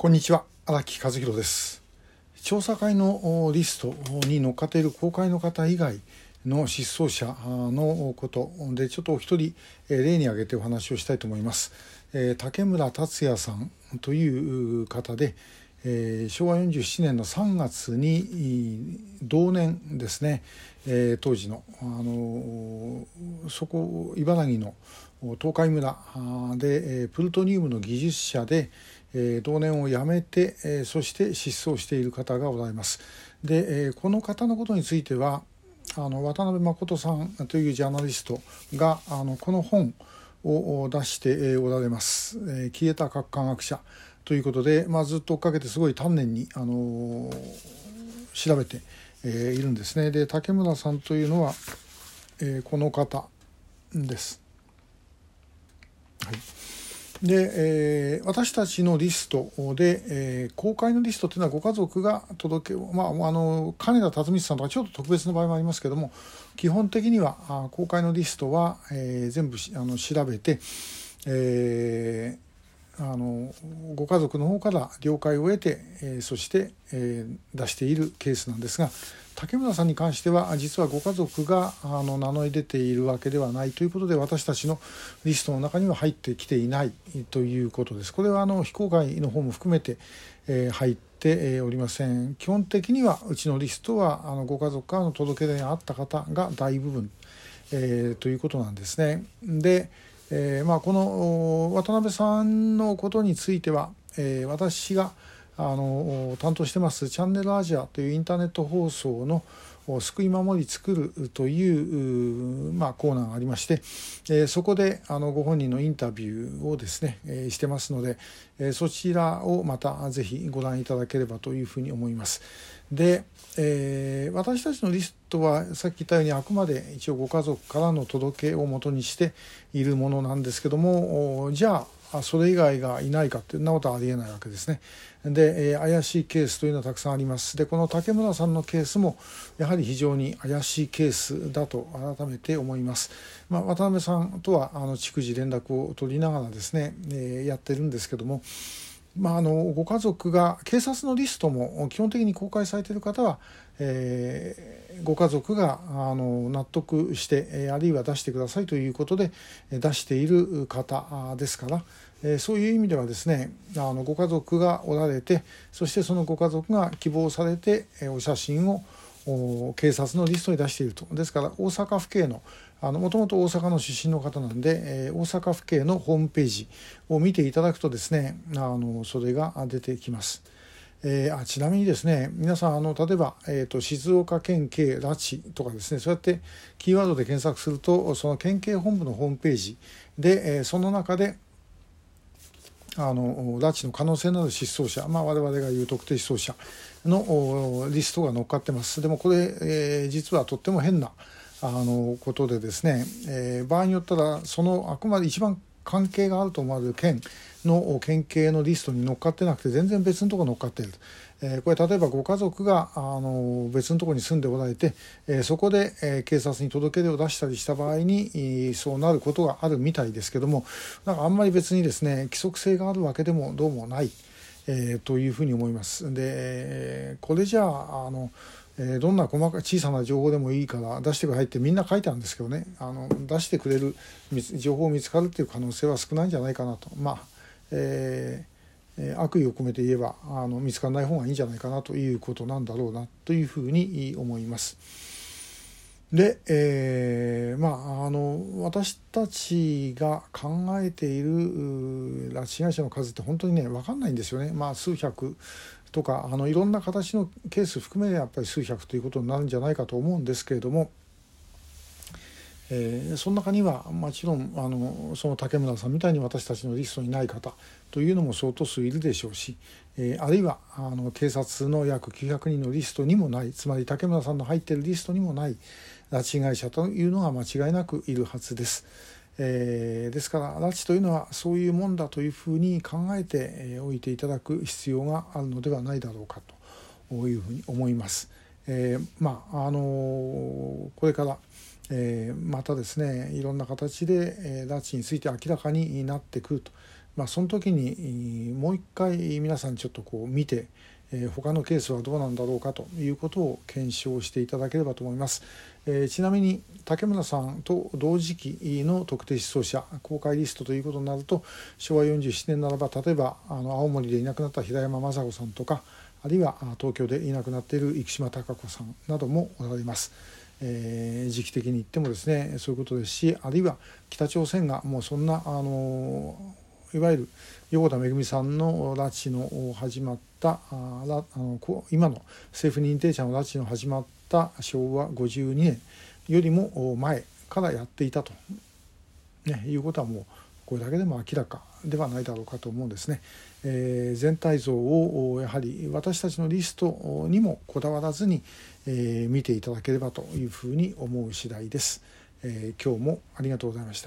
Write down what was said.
こんにちは荒木和弘です。調査会のリストに載っかっている公開の方以外の失踪者のことでちょっとお一人例に挙げてお話をしたいと思います。竹村達也さんという方で昭和47年の3月に同年ですね。当時のあのそこ茨城の東海村でプルトニウムの技術者で同年を辞めてそして失踪している方がおられます。でこの方のことについてはあの渡辺誠さんというジャーナリストがあのこの本を出しておられます。消えた核科学者ということで、まあ、ずっと追っかけてすごい丹念に、あの調べて、えいるんですね。で竹村さんというのは、えこの方です。で、えー、私たちのリストで、えー、公開のリストというのはご家族が届け、まあ、あの金田辰光さんとかちょっと特別な場合もありますけども基本的にはあ公開のリストは、えー、全部あの調べて、えー、あのご家族の方から了解を得て、え、そして、え、出しているケースなんですが竹村さんに関しては実はご家族があの名乗り出ているわけではないということで私たちのリストの中には入ってきていないということです。これはあの非公開の方も含めて、え、入っておりません。基本的にはうちのリストはあのご家族からの届け出があった方が大部分、えー、ということなんですね。で、えー、まあ、この渡辺さんのことについては、え私があの担当してますチャンネルアジアというインターネット放送の救い守り作るという、まあ、コーナーがありまして、え、そこであのご本人のインタビューをですね、え、してますので、え、そちらをまたぜひご覧いただければというふうに思います。で、えー、私たちのリストはさっき言ったようにあくまで一応ご家族からの届けをもとにしているものなんですけどもじゃあそれ以外がいないかってそんなことはありえないわけですね。で、えー、怪しいケースというのはたくさんあります。でこの竹村さんのケースもやはり非常に怪しいケースだと改めて思います。まあ、渡辺さんとはあの逐次連絡を取りながらですね、えー、やってるんですけども。まあ、あのご家族が警察のリストも基本的に公開されている方は、えー、ご家族があの納得してえあるいは出してくださいということで出している方ですから、え、そういう意味ではですねあのご家族がおられてそしてそのご家族が希望されてえお写真を警察のリストに出しているとですから大阪府警のもともと大阪の出身の方なんで、えー、大阪府警のホームページを見ていただくとですねあのそれが出てきます。えー、あちなみにですね皆さんあの例えば、えーと、静岡県警拉致とかですねそうやってキーワードで検索するとその県警本部のホームページで、えー、その中であの拉致の可能性のある失踪者、まあ、我々が言う特定失踪者のリストが載っかってます。でもこれ、えー、実はとっても変なあのことでですね、えー、場合によったらそのあくまで一番関係があると思われる県の県警のリストに乗っかってなくて全然別のとこ乗っかっている。えー、これ例えばご家族があの別のとこに住んでおられて、えー、そこで、えー、警察に届け出を出したりした場合にそうなることがあるみたいですけどもなんかあんまり別にですね規則性があるわけでもどうもない、え、というふうに思います。でこれじゃああのえどんな細かい小さな情報でもいいから出してくださいってみんな書いてあるんですけどね。あの出してくれる情報を見つかるっていう可能性は少ないんじゃないかなと。まあ、えー、悪意を込めて言えばあの見つからない方がいいんじゃないかなということなんだろうなというふうに思います。で、えー、まああの私たちが考えている拉致被害者の数って本当にね分かんないんですよね。まあ数百とかあのいろんな形のケース含めやっぱり数百ということになるんじゃないかと思うんですけれども、えー、その中にはもちろんあのその竹村さんみたいに私たちのリストにない方というのも相当数いるでしょうし、えー、あるいはあの警察の約900人のリストにもないつまり竹村さんの入っているリストにもない拉致被害者というのが間違いなくいるはずです。えー、ですから拉致というのはそういうもんだというふうに考えておいていただく必要があるのではないだろうかというふうに思います。えー、まああのこれから、えー、またですねいろんな形で、えー、拉致について明らかになってくるとまあ、その時にもう一回皆さんちょっとこう見て、えー、他のケースはどうなんだろうかということを検証していただければと思います。えー、ちなみに竹村さんと同時期の特定失踪者公開リストということになると昭和47年ならば例えばあの青森でいなくなった平山雅子さんとかあるいは東京でいなくなっている生島孝子さんなどもおられます。えー、時期的に言ってもですねそういうことですしあるいは北朝鮮がもうそんなあのいわゆる横田めぐみさんの拉致の始まったあの今の政府認定者の拉致の始まった昭和52年よりも前からやっていたと、ね、いうことはもうこれだけでも明らかではないだろうかと思うんですね。えー、全体像をやはり私たちのリストにもこだわらずに、えー、見ていただければというふうに思う次第です。えー、今日もありがとうございました。